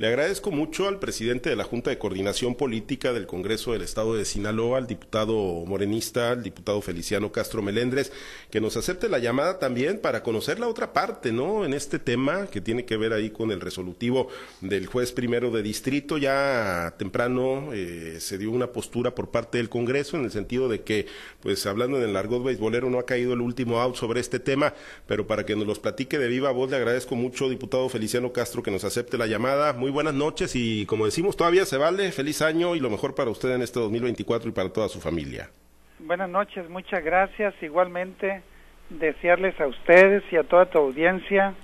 Le agradezco mucho al presidente de la Junta de Coordinación Política del Congreso del Estado de Sinaloa, al diputado morenista, al diputado Feliciano Castro Melendres, que nos acepte la llamada también para conocer la otra parte, ¿no? En este tema que tiene que ver ahí con el resolutivo del juez primero de distrito. Ya temprano eh, se dio una postura por parte del Congreso en el sentido de que, pues hablando en el largo beisbolero, no ha caído el último out sobre este tema, pero para que nos los platique de viva voz, le agradezco mucho, diputado Feliciano Castro, que nos acepte la llamada. Muy buenas noches y como decimos, todavía se vale. Feliz año y lo mejor para usted en este 2024 y para toda su familia. Buenas noches, muchas gracias. Igualmente, desearles a ustedes y a toda tu audiencia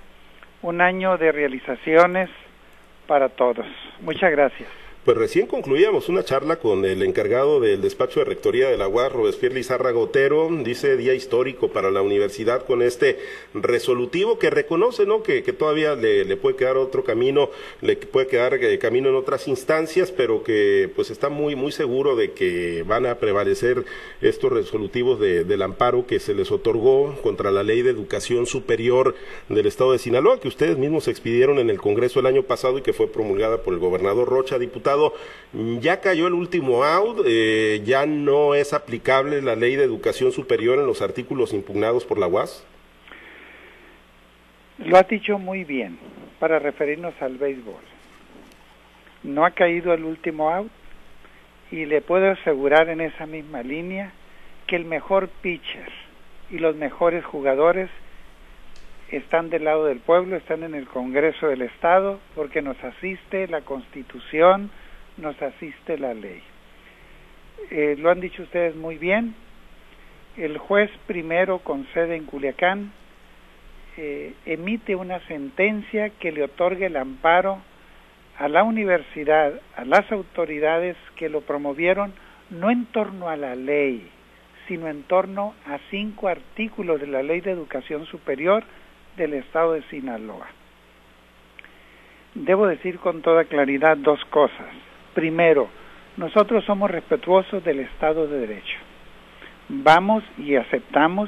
un año de realizaciones para todos. Muchas gracias. Pues recién concluíamos una charla con el encargado del despacho de rectoría de la UAS, Robespierre Lizarra Gotero, dice día histórico para la universidad con este resolutivo que reconoce ¿no? que, todavía le, puede quedar otro camino, le puede quedar eh, camino en otras instancias, pero que pues está muy, muy seguro de que van a prevalecer estos resolutivos del amparo que se les otorgó contra la ley de educación superior del estado de Sinaloa, que ustedes mismos expidieron en el Congreso el año pasado y que fue promulgada por el gobernador Rocha, diputado ya cayó el último out, eh, ya no es aplicable la ley de educación superior en los artículos impugnados por la UAS. Lo ha dicho muy bien para referirnos al béisbol. No ha caído el último out y le puedo asegurar en esa misma línea que el mejor pitcher y los mejores jugadores están del lado del pueblo, están en el Congreso del Estado, porque nos asiste la Constitución, nos asiste la ley. Eh, lo han dicho ustedes muy bien, el juez primero con sede en Culiacán eh, emite una sentencia que le otorga el amparo a la universidad, a las autoridades que lo promovieron, no en torno a la ley, sino en torno a cinco artículos de la Ley de Educación Superior del Estado de Sinaloa. Debo decir con toda claridad dos cosas. Primero, nosotros somos respetuosos del Estado de Derecho. Vamos y aceptamos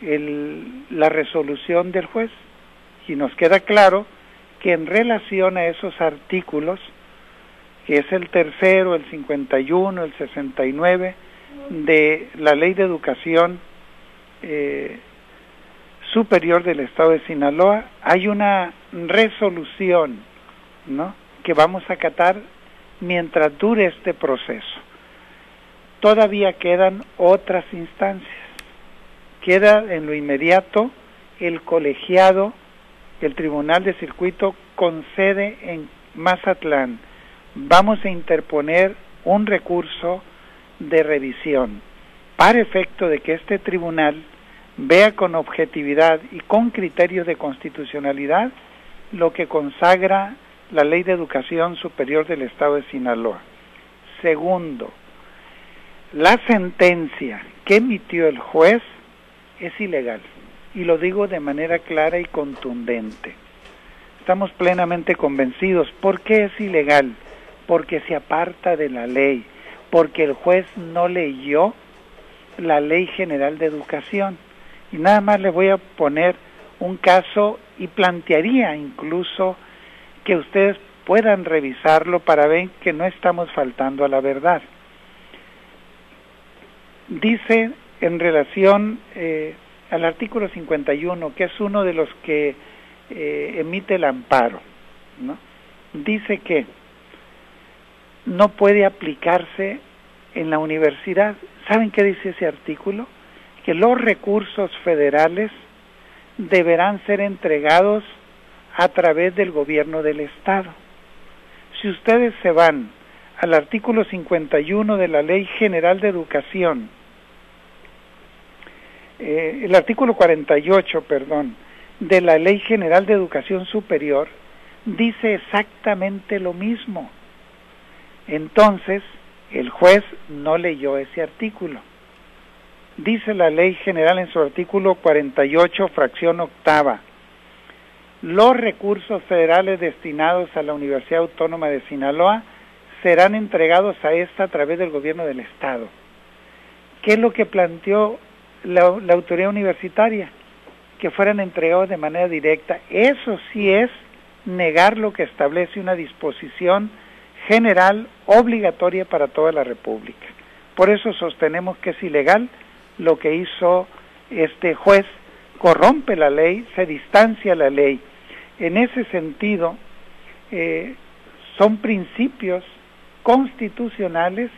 la resolución del juez y nos queda claro que en relación a esos artículos, que es el tercero, el 51, el 69 de la Ley de Educación eh, Superior del Estado de Sinaloa, hay una resolución ¿no? que vamos a acatar mientras dure este proceso. Todavía quedan otras instancias. Queda en lo inmediato el colegiado, el Tribunal de Circuito con sede en Mazatlán. Vamos a interponer un recurso de revisión para efecto de que este tribunal vea con objetividad y con criterios de constitucionalidad lo que consagra la Ley de Educación Superior del Estado de Sinaloa. Segundo, la sentencia que emitió el juez es ilegal y lo digo de manera clara y contundente. Estamos plenamente convencidos. ¿Por qué es ilegal? Porque se aparta de la ley, porque el juez no leyó la Ley General de Educación. Y nada más le voy a poner un caso y plantearía incluso que ustedes puedan revisarlo para ver que no estamos faltando a la verdad. Dice en relación eh, al artículo 51, que es uno de los que eh, emite el amparo, ¿no? dice que no puede aplicarse en la universidad. ¿Saben qué dice ese artículo? Que los recursos federales deberán ser entregados a través del gobierno del Estado. Si ustedes se van al artículo 51 de la Ley General de Educación, eh, el artículo 48, perdón, de la Ley General de Educación Superior, dice exactamente lo mismo. Entonces, el juez no leyó ese artículo. Dice la Ley General en su artículo 48, fracción octava, los recursos federales destinados a la Universidad Autónoma de Sinaloa serán entregados a esta a través del gobierno del Estado. ¿Qué es lo que planteó la, autoridad universitaria? Que fueran entregados de manera directa. Eso sí es negar lo que establece una disposición general obligatoria para toda la República. Por eso sostenemos que es ilegal lo que hizo este juez, corrompe la ley, se distancia la ley. En ese sentido, eh, son principios constitucionales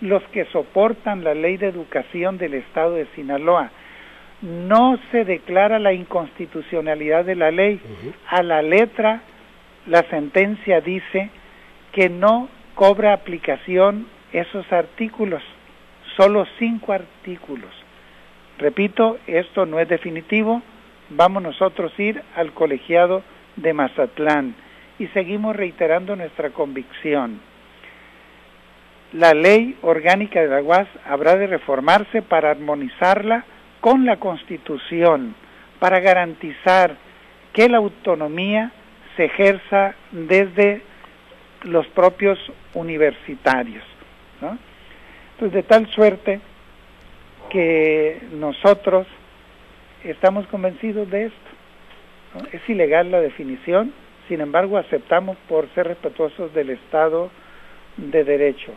los que soportan la ley de educación del Estado de Sinaloa. No se declara la inconstitucionalidad de la ley. A la letra, la sentencia dice que no cobra aplicación esos artículos, solo cinco artículos. Repito, esto no es definitivo, vamos nosotros a ir al colegiado de Mazatlán y seguimos reiterando nuestra convicción. La ley orgánica de la UAS habrá de reformarse para armonizarla con la Constitución, para garantizar que la autonomía se ejerza desde los propios universitarios. ¿no? Pues de tal suerte que nosotros estamos convencidos de esto. Es ilegal la definición, sin embargo aceptamos por ser respetuosos del Estado de Derecho.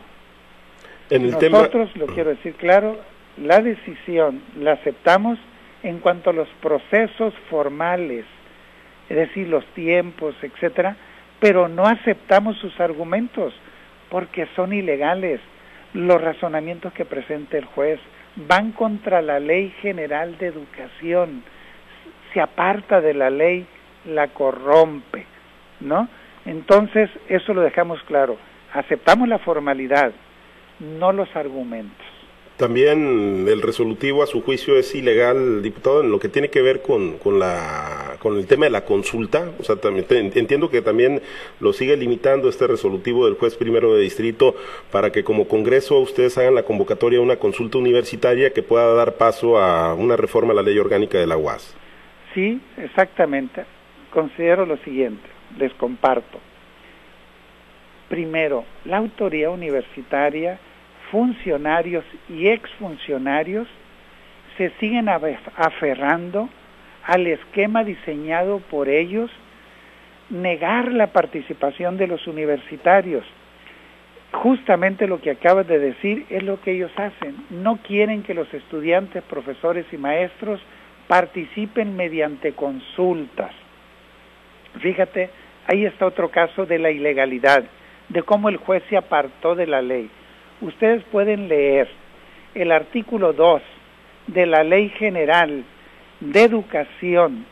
Nosotros, lo quiero decir claro, la decisión la aceptamos en cuanto a los procesos formales, es decir, los tiempos, etcétera, pero no aceptamos sus argumentos porque son ilegales. Los razonamientos que presenta el juez van contra la ley general de educación, se aparta de la ley, la corrompe. ¿no? Entonces, eso lo dejamos claro. Aceptamos la formalidad, no los argumentos. También el resolutivo a su juicio es ilegal, diputado, en lo que tiene que ver con, con, la, con el tema de la consulta. O sea, también, entiendo que también lo sigue limitando este resolutivo del juez primero de distrito para que como Congreso ustedes hagan la convocatoria a una consulta universitaria que pueda dar paso a una reforma a la ley orgánica de la UAS. Sí, exactamente. Considero lo siguiente les comparto. Primero, la autoridad universitaria, funcionarios y exfuncionarios se siguen aferrando al esquema diseñado por ellos, negar la participación de los universitarios. Justamente lo que acabas de decir es lo que ellos hacen. No quieren que los estudiantes, profesores y maestros participen mediante consultas. Fíjate, ahí está otro caso de la ilegalidad, de cómo el juez se apartó de la ley. Ustedes pueden leer el artículo 2 de la Ley General de Educación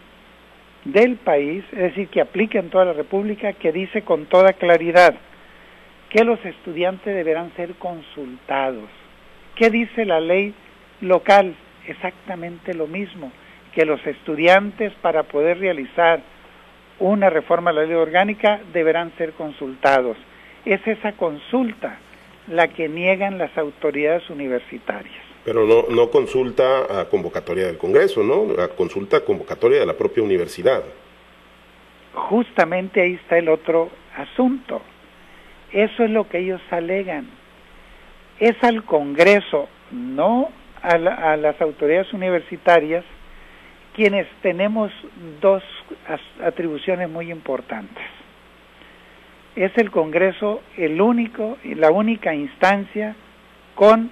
del país, es decir, que aplica en toda la República, que dice con toda claridad que los estudiantes deberán ser consultados. ¿Qué dice la ley local? Exactamente lo mismo, que los estudiantes para poder realizar una reforma a la ley orgánica deberán ser consultados. Es esa consulta la que niegan las autoridades universitarias. Pero no, no consulta a convocatoria del Congreso, ¿no? A consulta convocatoria de la propia universidad. Justamente ahí está el otro asunto. Eso es lo que ellos alegan. Es al Congreso, no a, a las autoridades universitarias, quienes tenemos dos atribuciones muy importantes. Es el Congreso el único la única instancia con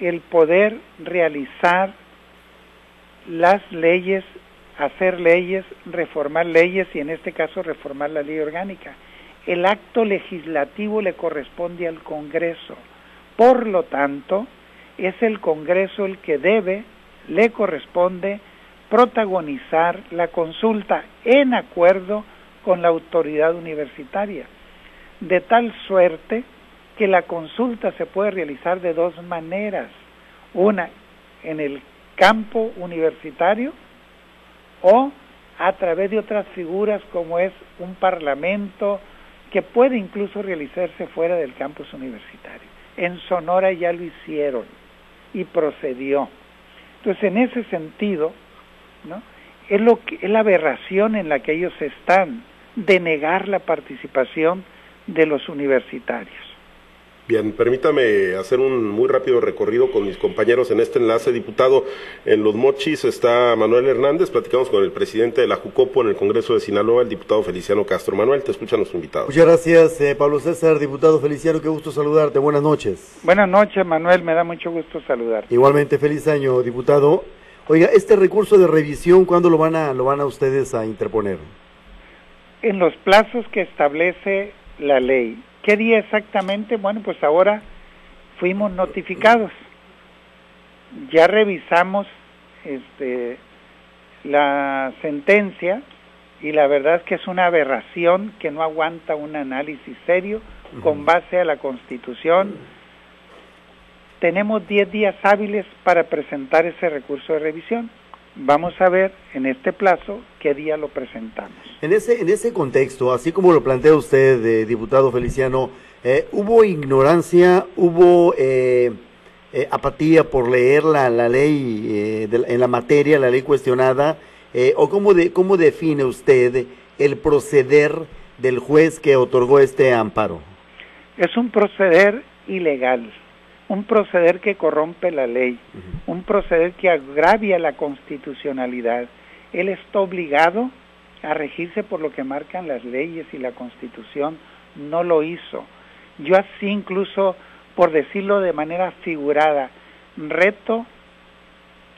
el poder realizar las leyes, hacer leyes, reformar leyes y en este caso reformar la ley orgánica. El acto legislativo le corresponde al Congreso. Por lo tanto, es el Congreso el que debe, le corresponde protagonizar la consulta en acuerdo con la autoridad universitaria, de tal suerte que la consulta se puede realizar de dos maneras, una en el campo universitario o a través de otras figuras como es un parlamento que puede incluso realizarse fuera del campus universitario. En Sonora ya lo hicieron y procedió. Entonces, en ese sentido, es, lo que, es la aberración en la que ellos están de negar la participación de los universitarios. Bien, permítame hacer un muy rápido recorrido con mis compañeros en este enlace. Diputado, en Los Mochis está Manuel Hernández. Platicamos con el presidente de la Jucopo en el Congreso de Sinaloa, el diputado Feliciano Castro. Manuel, te escucha nuestro invitado. Muchas gracias, eh, Pablo César. Diputado Feliciano, qué gusto saludarte. Buenas noches. Buenas noches, Manuel. Me da mucho gusto saludar. Igualmente, feliz año, diputado. Oiga, este recurso de revisión, ¿cuándo lo van a, lo van a ustedes a interponer? En los plazos que establece la ley. ¿Qué día exactamente? Bueno, pues ahora fuimos notificados. Ya revisamos este, la sentencia y la verdad es que es una aberración que no aguanta un análisis serio con base a la Constitución. Tenemos 10 días hábiles para presentar ese recurso de revisión. Vamos a ver en este plazo qué día lo presentamos. En ese, en ese contexto, así como lo plantea usted, eh, diputado Feliciano, eh, ¿hubo ignorancia, hubo eh, apatía por leer la, la ley en la materia, la ley cuestionada? ¿O cómo, de, cómo define usted el proceder del juez que otorgó este amparo? Es un proceder ilegal un proceder que corrompe la ley, un proceder que agravia la constitucionalidad. Él está obligado a regirse por lo que marcan las leyes y la constitución no lo hizo. Yo así incluso, por decirlo de manera figurada, reto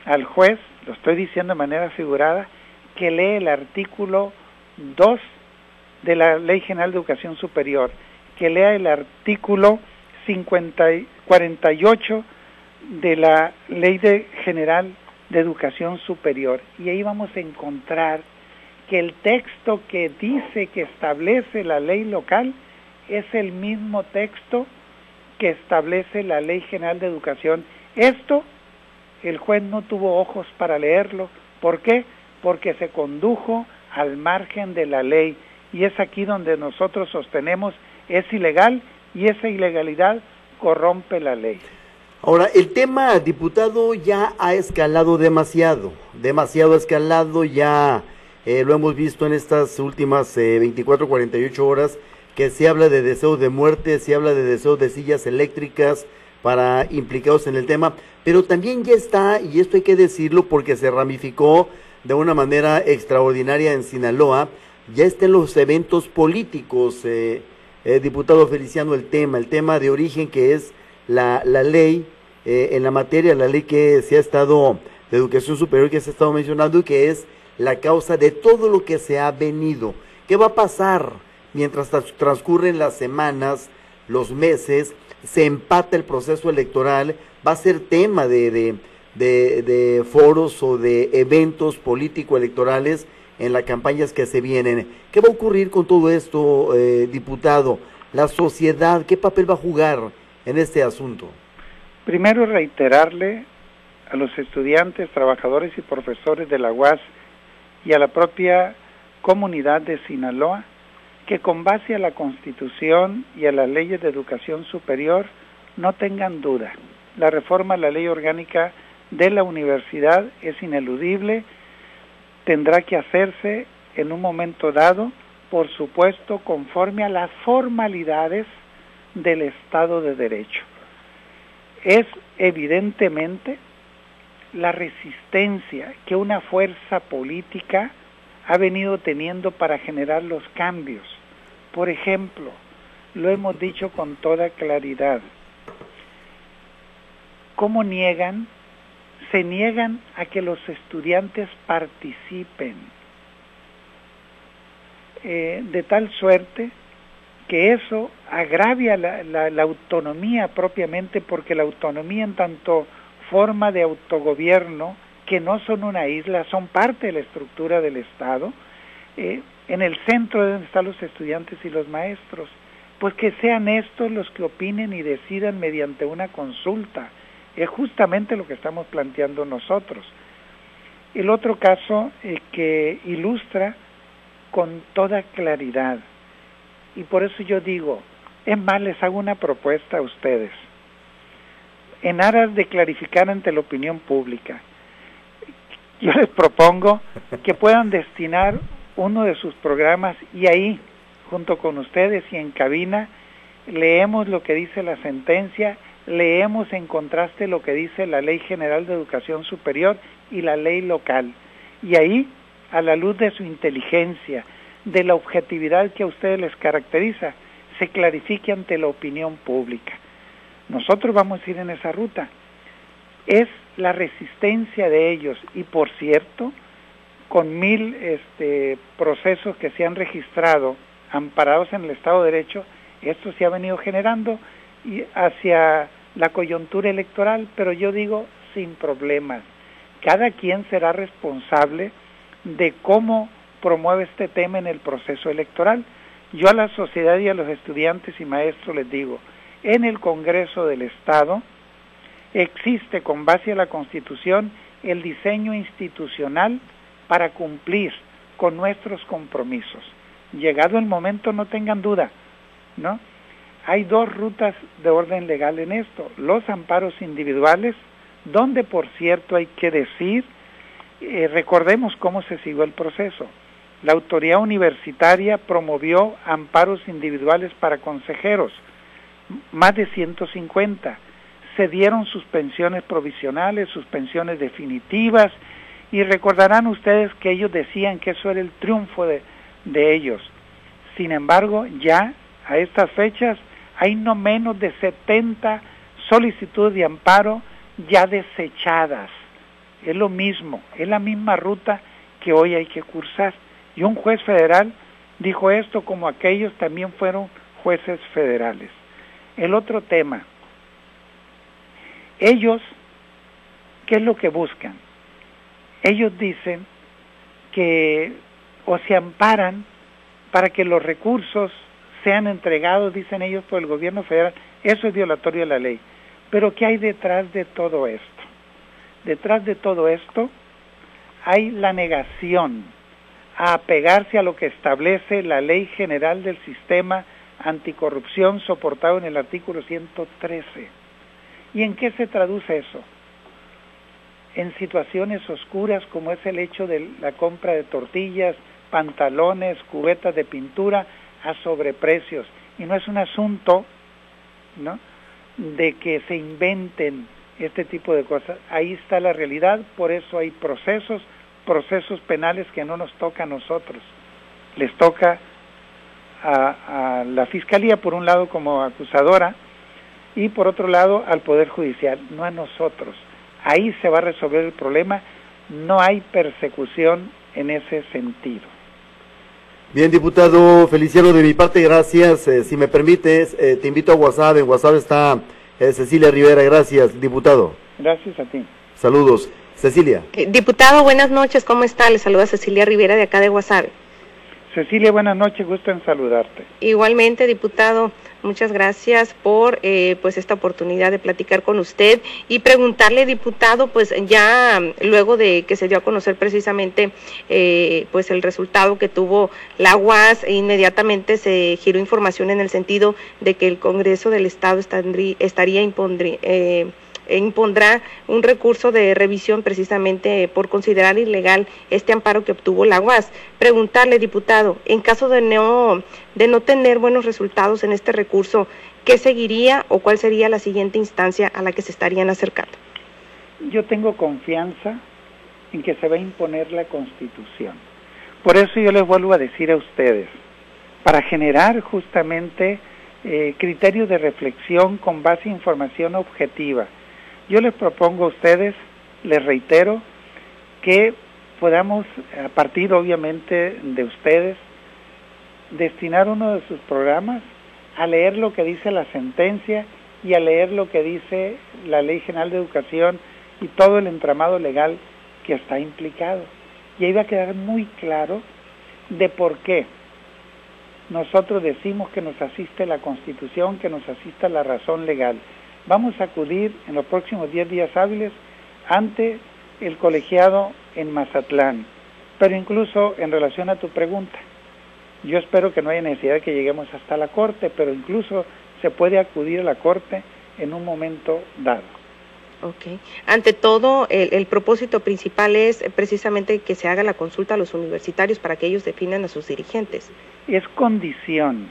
al juez, lo estoy diciendo de manera figurada, que lee el artículo 2 de la Ley General de Educación Superior, que lea el artículo 50, 48 de la Ley General de Educación Superior y ahí vamos a encontrar que el texto que dice que establece la ley local es el mismo texto que establece la Ley General de Educación. Esto el juez no tuvo ojos para leerlo. ¿Por qué? Porque se condujo al margen de la ley y es aquí donde nosotros sostenemos es ilegal y esa ilegalidad corrompe la ley. Ahora, el tema, diputado, ya ha escalado demasiado, demasiado escalado, ya eh, lo hemos visto en estas últimas eh, 24, 48 horas, que se habla de deseos de muerte, se habla de deseos de sillas eléctricas para implicados en el tema, pero también ya está, y esto hay que decirlo porque se ramificó de una manera extraordinaria en Sinaloa, ya están los eventos políticos. Eh, eh, diputado Feliciano, el tema, el tema de origen que es la, la ley eh, en la materia, la ley que se ha estado, de educación superior que se ha estado mencionando y que es la causa de todo lo que se ha venido. ¿Qué va a pasar mientras transcurren las semanas, los meses, se empata el proceso electoral? Va a ser tema de, de, de, de foros o de eventos político-electorales en las campañas que se vienen. ¿Qué va a ocurrir con todo esto, eh, diputado? La sociedad, ¿qué papel va a jugar en este asunto? Primero reiterarle a los estudiantes, trabajadores y profesores de la UAS y a la propia comunidad de Sinaloa que con base a la Constitución y a las leyes de educación superior no tengan duda. La reforma a la ley orgánica de la universidad es ineludible tendrá que hacerse en un momento dado, por supuesto, conforme a las formalidades del Estado de Derecho. Es evidentemente la resistencia que una fuerza política ha venido teniendo para generar los cambios. Por ejemplo, lo hemos dicho con toda claridad, ¿cómo niegan se niegan a que los estudiantes participen, eh, de tal suerte que eso agravia la, autonomía propiamente, porque la autonomía en tanto forma de autogobierno, que no son una isla, son parte de la estructura del Estado, eh, en el centro de donde están los estudiantes y los maestros, pues que sean estos los que opinen y decidan mediante una consulta, es justamente lo que estamos planteando nosotros. El otro caso eh, que ilustra con toda claridad, y por eso yo digo, es más, les hago una propuesta a ustedes, en aras de clarificar ante la opinión pública. Yo les propongo que puedan destinar uno de sus programas y ahí, junto con ustedes y en cabina, leemos lo que dice la sentencia, leemos en contraste lo que dice la Ley General de Educación Superior y la ley local. Y ahí, a la luz de su inteligencia, de la objetividad que a ustedes les caracteriza, se clarifique ante la opinión pública. Nosotros vamos a ir en esa ruta. Es la resistencia de ellos y, por cierto, con mil este, procesos que se han registrado amparados en el Estado de Derecho, esto se ha venido generando hacia la coyuntura electoral, pero yo digo sin problemas. Cada quien será responsable de cómo promueve este tema en el proceso electoral. Yo a la sociedad y a los estudiantes y maestros les digo, en el Congreso del Estado existe con base a la Constitución el diseño institucional para cumplir con nuestros compromisos. Llegado el momento, no tengan duda, ¿no? Hay dos rutas de orden legal en esto, los amparos individuales, donde por cierto hay que decir, eh, recordemos cómo se siguió el proceso. La autoridad universitaria promovió amparos individuales para consejeros, más de 150. Se dieron suspensiones provisionales, suspensiones definitivas, y recordarán ustedes que ellos decían que eso era el triunfo de, de ellos. Sin embargo, ya a estas fechas hay no menos de 70 solicitudes de amparo ya desechadas. Es lo mismo, es la misma ruta que hoy hay que cursar. Y un juez federal dijo esto como aquellos también fueron jueces federales. El otro tema, ellos, ¿qué es lo que buscan? ellos dicen que o se amparan para que los recursos sean entregados, dicen ellos, por el gobierno federal. Eso es violatorio de la ley. Pero ¿qué hay detrás de todo esto? Detrás de todo esto hay la negación a apegarse a lo que establece la Ley General del Sistema Anticorrupción soportado en el artículo 113. ¿Y en qué se traduce eso? en situaciones oscuras como es el hecho de la compra de tortillas, pantalones, cubetas de pintura a sobreprecios. Y no es un asunto ¿no? de que se inventen este tipo de cosas. Ahí está la realidad, por eso hay procesos, procesos penales que no nos toca a nosotros. Les toca a, a la Fiscalía, por un lado, como acusadora, y por otro lado, al Poder Judicial, no a nosotros ahí se va a resolver el problema, no hay persecución en ese sentido. Bien, diputado Feliciano, de mi parte, gracias. Eh, si me permites, eh, te invito a WhatsApp. En WhatsApp está eh, Cecilia Rivera. Gracias, diputado. Gracias a ti. Saludos. Cecilia. diputado, buenas noches. ¿Cómo está? Le saluda Cecilia Rivera de acá de WhatsApp. Cecilia, buenas noches. Gusto en saludarte. Igualmente, diputado. Muchas gracias por eh, pues esta oportunidad de platicar con usted y preguntarle, diputado, pues ya luego de que se dio a conocer precisamente eh, pues el resultado que tuvo la UAS, inmediatamente se giró información en el sentido de que el Congreso del Estado estaría eh, e impondrá un recurso de revisión precisamente por considerar ilegal este amparo que obtuvo la UAS. Preguntarle, diputado, en caso de no, de no tener buenos resultados en este recurso, ¿qué seguiría o cuál sería la siguiente instancia a la que se estarían acercando? Yo tengo confianza en que se va a imponer la Constitución. Por eso yo les vuelvo a decir a ustedes, para generar justamente eh, criterios de reflexión con base en información objetiva, yo les propongo a ustedes, les reitero, que podamos, a partir obviamente de ustedes, destinar uno de sus programas a leer lo que dice la sentencia y a leer lo que dice la Ley General de Educación y todo el entramado legal que está implicado. Y ahí va a quedar muy claro de por qué nosotros decimos que nos asiste la Constitución, que nos asista la razón legal vamos a acudir en los próximos 10 días hábiles ante el colegiado en Mazatlán. Pero incluso en relación a tu pregunta, yo espero que no haya necesidad de que lleguemos hasta la Corte, pero incluso se puede acudir a la Corte en un momento dado. Ok. Ante todo, el, el, propósito principal es precisamente que se haga la consulta a los universitarios para que ellos definan a sus dirigentes. Es condición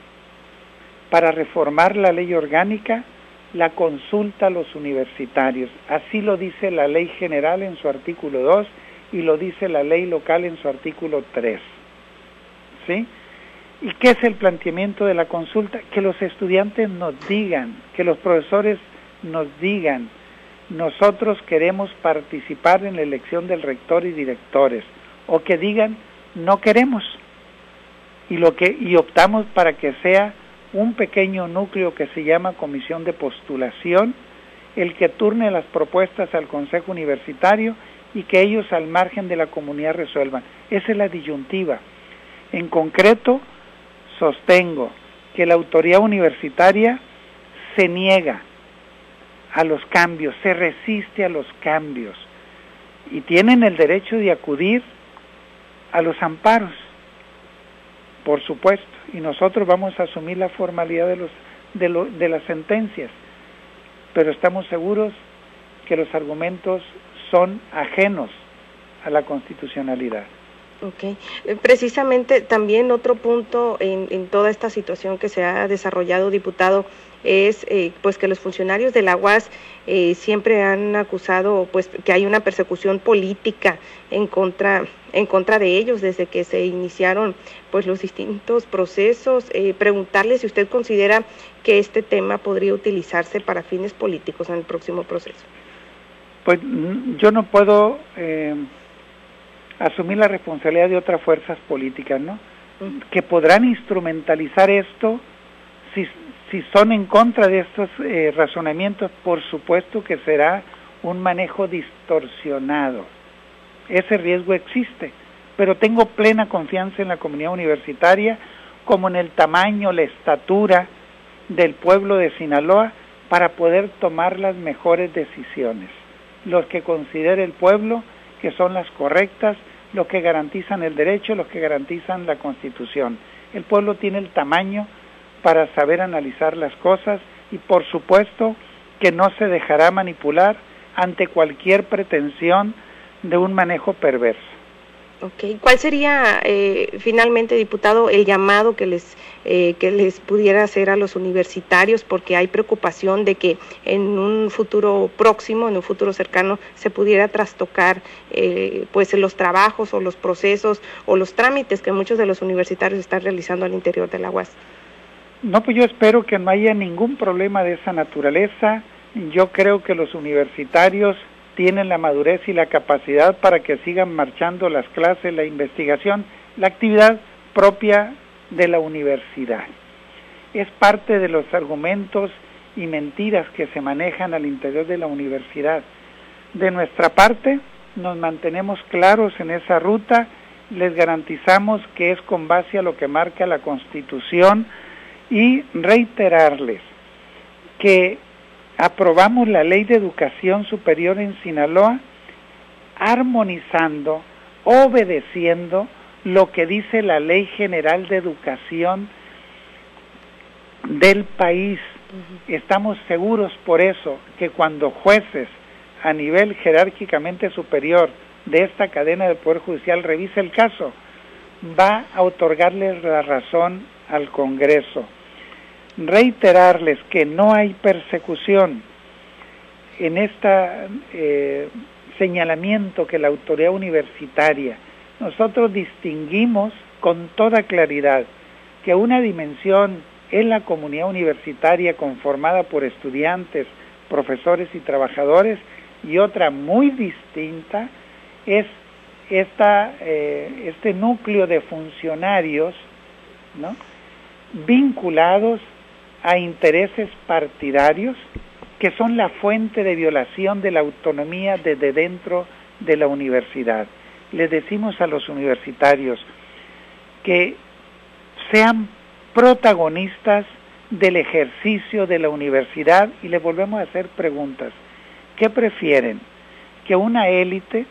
para reformar la ley orgánica la consulta a los universitarios. Así lo dice la ley general en su artículo 2 y lo dice la ley local en su artículo 3. ¿Sí? ¿Y qué es el planteamiento de la consulta? Que los estudiantes nos digan, que los profesores nos digan, nosotros queremos participar en la elección del rector y directores, o que digan, no queremos, y, lo que, y optamos para que sea un pequeño núcleo que se llama comisión de postulación, el que turne las propuestas al Consejo Universitario y que ellos al margen de la comunidad resuelvan. Esa es la disyuntiva. En concreto, sostengo que la autoridad universitaria se niega a los cambios, se resiste a los cambios y tienen el derecho de acudir a los amparos, por supuesto, y nosotros vamos a asumir la formalidad de, los, de, de las sentencias, pero estamos seguros que los argumentos son ajenos a la constitucionalidad. Ok. Eh, precisamente también otro punto en, en, toda esta situación que se ha desarrollado, diputado, es eh, pues que los funcionarios de la UAS eh, siempre han acusado pues que hay una persecución política en contra en contra de ellos desde que se iniciaron pues los distintos procesos. Eh, preguntarle si usted considera que este tema podría utilizarse para fines políticos en el próximo proceso. Pues mm, yo no puedo eh, asumir la responsabilidad de otras fuerzas políticas, ¿no? Que podrán instrumentalizar esto si, si son en contra de estos eh, razonamientos, por supuesto que será un manejo distorsionado. Ese riesgo existe, pero tengo plena confianza en la comunidad universitaria, como en el tamaño, la estatura del pueblo de Sinaloa, para poder tomar las mejores decisiones, los que considere el pueblo que son las correctas los que garantizan el derecho, los que garantizan la constitución. El pueblo tiene el tamaño para saber analizar las cosas y por supuesto que no se dejará manipular ante cualquier pretensión de un manejo perverso. Okay. ¿Cuál sería eh, finalmente, diputado, el llamado que les eh, que les pudiera hacer a los universitarios? Porque hay preocupación de que en un futuro próximo, en un futuro cercano, se pudiera trastocar eh, pues los trabajos o los procesos o los trámites que muchos de los universitarios están realizando al interior de la UAS. No, pues yo espero que no haya ningún problema de esa naturaleza. Yo creo que los universitarios tienen la madurez y la capacidad para que sigan marchando las clases, la investigación, la actividad propia de la universidad. Es parte de los argumentos y mentiras que se manejan al interior de la universidad. De nuestra parte, nos mantenemos claros en esa ruta, les garantizamos que es con base a lo que marca la Constitución y reiterarles que aprobamos la ley de educación superior en Sinaloa armonizando, obedeciendo lo que dice la ley general de educación del país. Estamos seguros por eso que cuando jueces a nivel jerárquicamente superior de esta cadena del Poder Judicial revise el caso, va a otorgarles la razón al Congreso reiterarles que no hay persecución en este señalamiento que la autoridad universitaria, nosotros distinguimos con toda claridad que una dimensión es la comunidad universitaria conformada por estudiantes, profesores y trabajadores y otra muy distinta es esta, eh, este núcleo de funcionarios ¿no? vinculados a intereses partidarios que son la fuente de violación de la autonomía desde dentro de la universidad. Les decimos a los universitarios que sean protagonistas del ejercicio de la universidad y les volvemos a hacer preguntas. ¿Qué prefieren? ¿Que una élite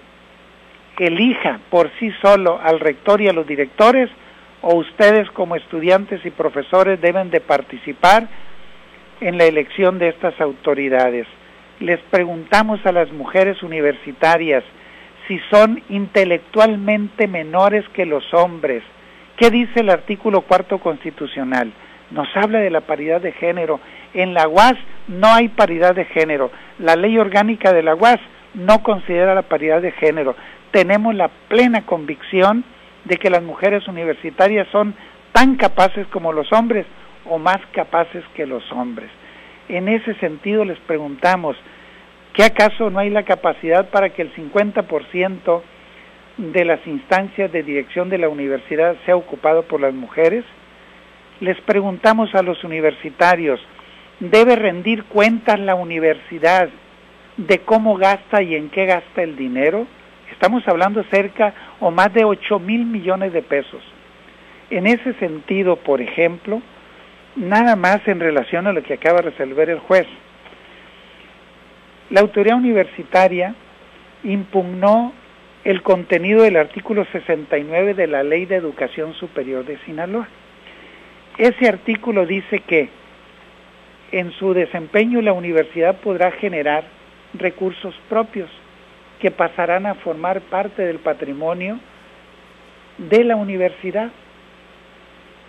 elija por sí solo al rector y a los directores o ustedes como estudiantes y profesores deben de participar en la elección de estas autoridades. Les preguntamos a las mujeres universitarias si son intelectualmente menores que los hombres. ¿Qué dice el artículo cuarto constitucional? nos habla de la paridad de género. En la UAS no hay paridad de género. La ley orgánica de la UAS no considera la paridad de género. Tenemos la plena convicción de que las mujeres universitarias son tan capaces como los hombres o más capaces que los hombres. En ese sentido les preguntamos, ¿qué acaso no hay la capacidad para que el 50% de las instancias de dirección de la universidad sea ocupado por las mujeres? Les preguntamos a los universitarios, ¿debe rendir cuentas la universidad de cómo gasta y en qué gasta el dinero? Estamos hablando cerca o más de 8 mil millones de pesos. En ese sentido, por ejemplo, nada más en relación a lo que acaba de resolver el juez. La autoridad universitaria impugnó el contenido del artículo 69 de la Ley de Educación Superior de Sinaloa. Ese artículo dice que en su desempeño la universidad podrá generar recursos propios que pasarán a formar parte del patrimonio de la universidad.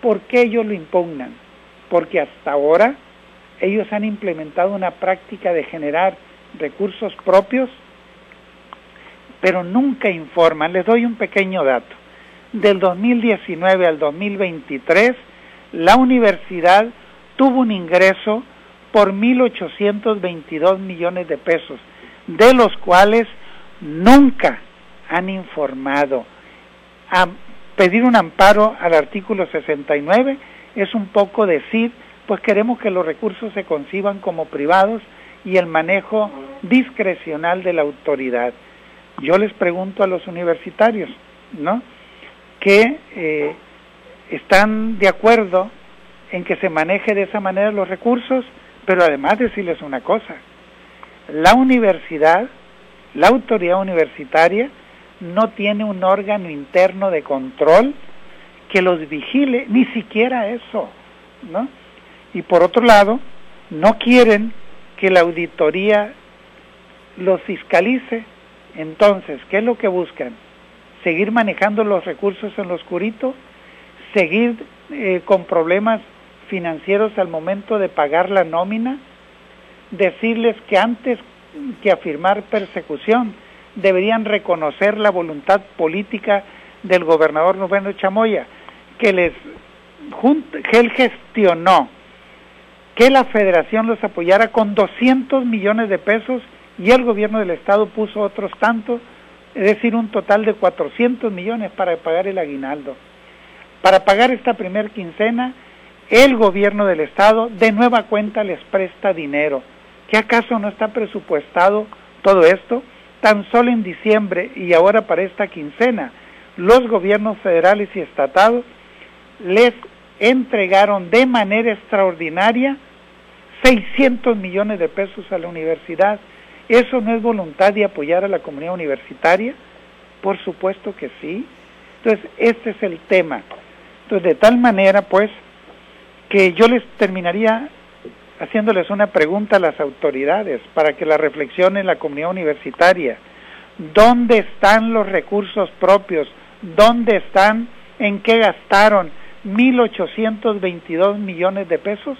¿Por qué ellos lo impugnan? Porque hasta ahora ellos han implementado una práctica de generar recursos propios, pero nunca informan. Les doy un pequeño dato. Del 2019 al 2023, la universidad tuvo un ingreso por 1.822 millones de pesos, de los cuales nunca han informado. A pedir un amparo al artículo 69 es un poco decir, pues queremos que los recursos se conciban como privados y el manejo discrecional de la autoridad. Yo les pregunto a los universitarios, ¿no? Que eh, están de acuerdo en que se maneje de esa manera los recursos, pero además decirles una cosa, la universidad la autoridad universitaria no tiene un órgano interno de control que los vigile, ni siquiera eso, ¿no? Y por otro lado, no quieren que la auditoría los fiscalice. Entonces, ¿qué es lo que buscan? Seguir manejando los recursos en lo oscurito, seguir eh, con problemas financieros al momento de pagar la nómina, decirles que antes que afirmar persecución, deberían reconocer la voluntad política del gobernador Rubén Chamoya, que les que él gestionó que la federación los apoyara con 200 millones de pesos y el gobierno del estado puso otros tantos, es decir, un total de 400 millones para pagar el aguinaldo. Para pagar esta primer quincena, el gobierno del estado de nueva cuenta les presta dinero ¿Qué acaso no está presupuestado todo esto? Tan solo en diciembre y ahora para esta quincena, los gobiernos federales y estatales les entregaron de manera extraordinaria 600 millones de pesos a la universidad. ¿Eso no es voluntad de apoyar a la comunidad universitaria? Por supuesto que sí. Entonces, este es el tema. Entonces, de tal manera, pues, que yo les terminaría haciéndoles una pregunta a las autoridades para que la reflexionen la comunidad universitaria. ¿Dónde están los recursos propios? ¿Dónde están? ¿En qué gastaron 1.822 millones de pesos?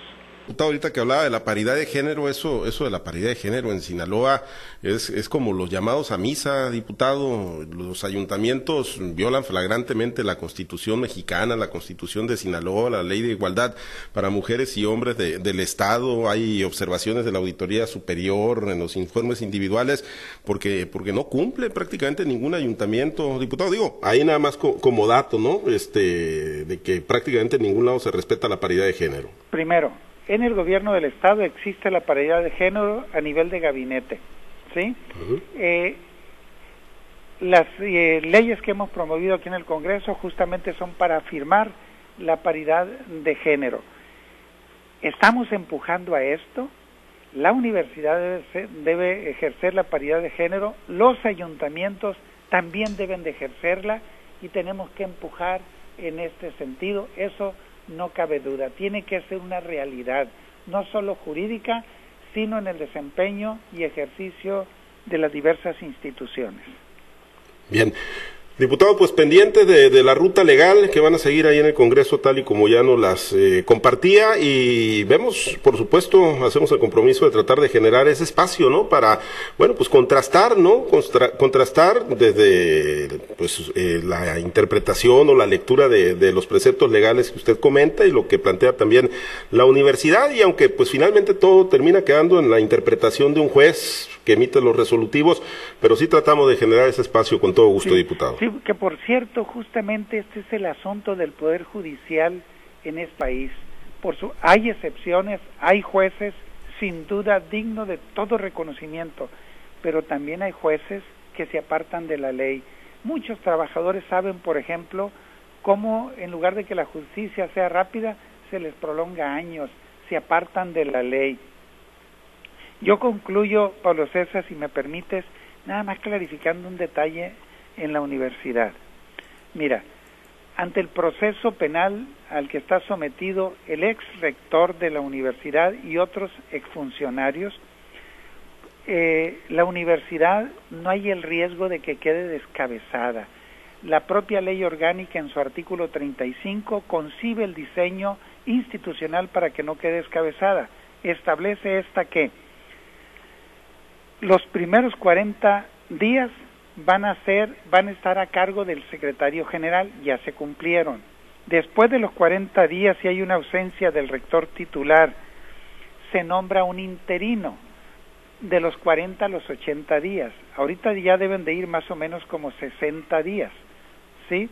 Ahorita que hablaba de la paridad de género, eso, eso de la paridad de género en Sinaloa es, es como los llamados a misa, diputado. Los ayuntamientos violan flagrantemente la constitución mexicana, la constitución de Sinaloa, la ley de igualdad para mujeres y hombres del Estado. Hay observaciones de la Auditoría Superior en los informes individuales porque, porque no cumple prácticamente ningún ayuntamiento, diputado. Digo, ahí nada más como dato, ¿no? Este, de que prácticamente en ningún lado se respeta la paridad de género. Primero, en el gobierno del estado existe la paridad de género a nivel de gabinete, ¿sí? Eh, las eh, leyes que hemos promovido aquí en el Congreso justamente son para afirmar la paridad de género. Estamos empujando a esto. La universidad debe, debe ejercer la paridad de género, los ayuntamientos también deben de ejercerla y tenemos que empujar en este sentido. Eso no cabe duda, tiene que ser una realidad, no solo jurídica, sino en el desempeño y ejercicio de las diversas instituciones. Bien. Diputado, pues pendiente de, la ruta legal que van a seguir ahí en el Congreso, tal y como ya nos las eh, compartía, y vemos, por supuesto, hacemos el compromiso de tratar de generar ese espacio, ¿no? Para, bueno, pues contrastar, ¿no? contrastar desde, pues, eh, la interpretación o la lectura de, de, los preceptos legales que usted comenta y lo que plantea también la universidad, y aunque, pues, finalmente todo termina quedando en la interpretación de un juez que emite los resolutivos, pero sí tratamos de generar ese espacio con todo gusto, diputado que por cierto, justamente este es el asunto del Poder Judicial en este país. Por su, hay excepciones, hay jueces, sin duda digno de todo reconocimiento, pero también hay jueces que se apartan de la ley. Muchos trabajadores saben, por ejemplo, cómo en lugar de que la justicia sea rápida, se les prolonga años, se apartan de la ley. Yo concluyo, Pablo César, si me permites, nada más clarificando un detalle en la universidad. Mira, ante el proceso penal al que está sometido el ex rector de la universidad y otros exfuncionarios, eh, la universidad no hay el riesgo de que quede descabezada. La propia ley orgánica en su artículo 35 concibe el diseño institucional para que no quede descabezada. Establece esta que los primeros 40 días van a ser, van a estar a cargo del secretario general, ya se cumplieron. Después de los 40 días, si hay una ausencia del rector titular, se nombra un interino de los 40 a los 80 días. Ahorita ya deben de ir más o menos como 60 días, ¿sí?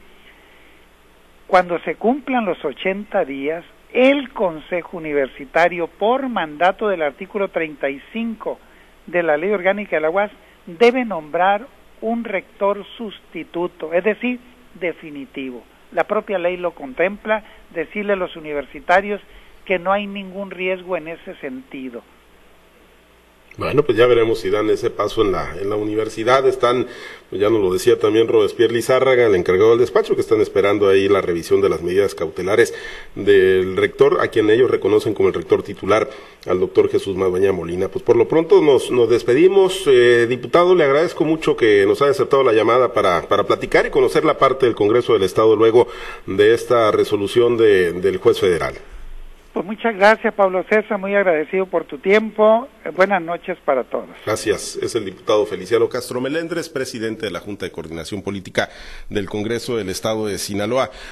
Cuando se cumplan los 80 días, el Consejo Universitario, por mandato del artículo 35 de la Ley Orgánica de la UAS, debe nombrar un rector sustituto, es decir, definitivo. La propia ley lo contempla, decirle a los universitarios que no hay ningún riesgo en ese sentido. Bueno, pues ya veremos si dan ese paso en la, en la universidad. Están, pues ya nos lo decía también Robespierre Lizárraga, el encargado del despacho, que están esperando ahí la revisión de las medidas cautelares del rector, a quien ellos reconocen como el rector titular, al doctor Jesús Madueña Molina. Pues por lo pronto nos, nos despedimos. Eh, diputado, le agradezco mucho que nos haya aceptado la llamada para, para platicar y conocer la parte del Congreso del Estado luego de esta resolución de, del juez federal. Pues muchas gracias, Pablo César, muy agradecido por tu tiempo. Eh, buenas noches para todos. Gracias. Es el diputado Feliciano Castro Melendres, presidente de la Junta de Coordinación Política del Congreso del Estado de Sinaloa.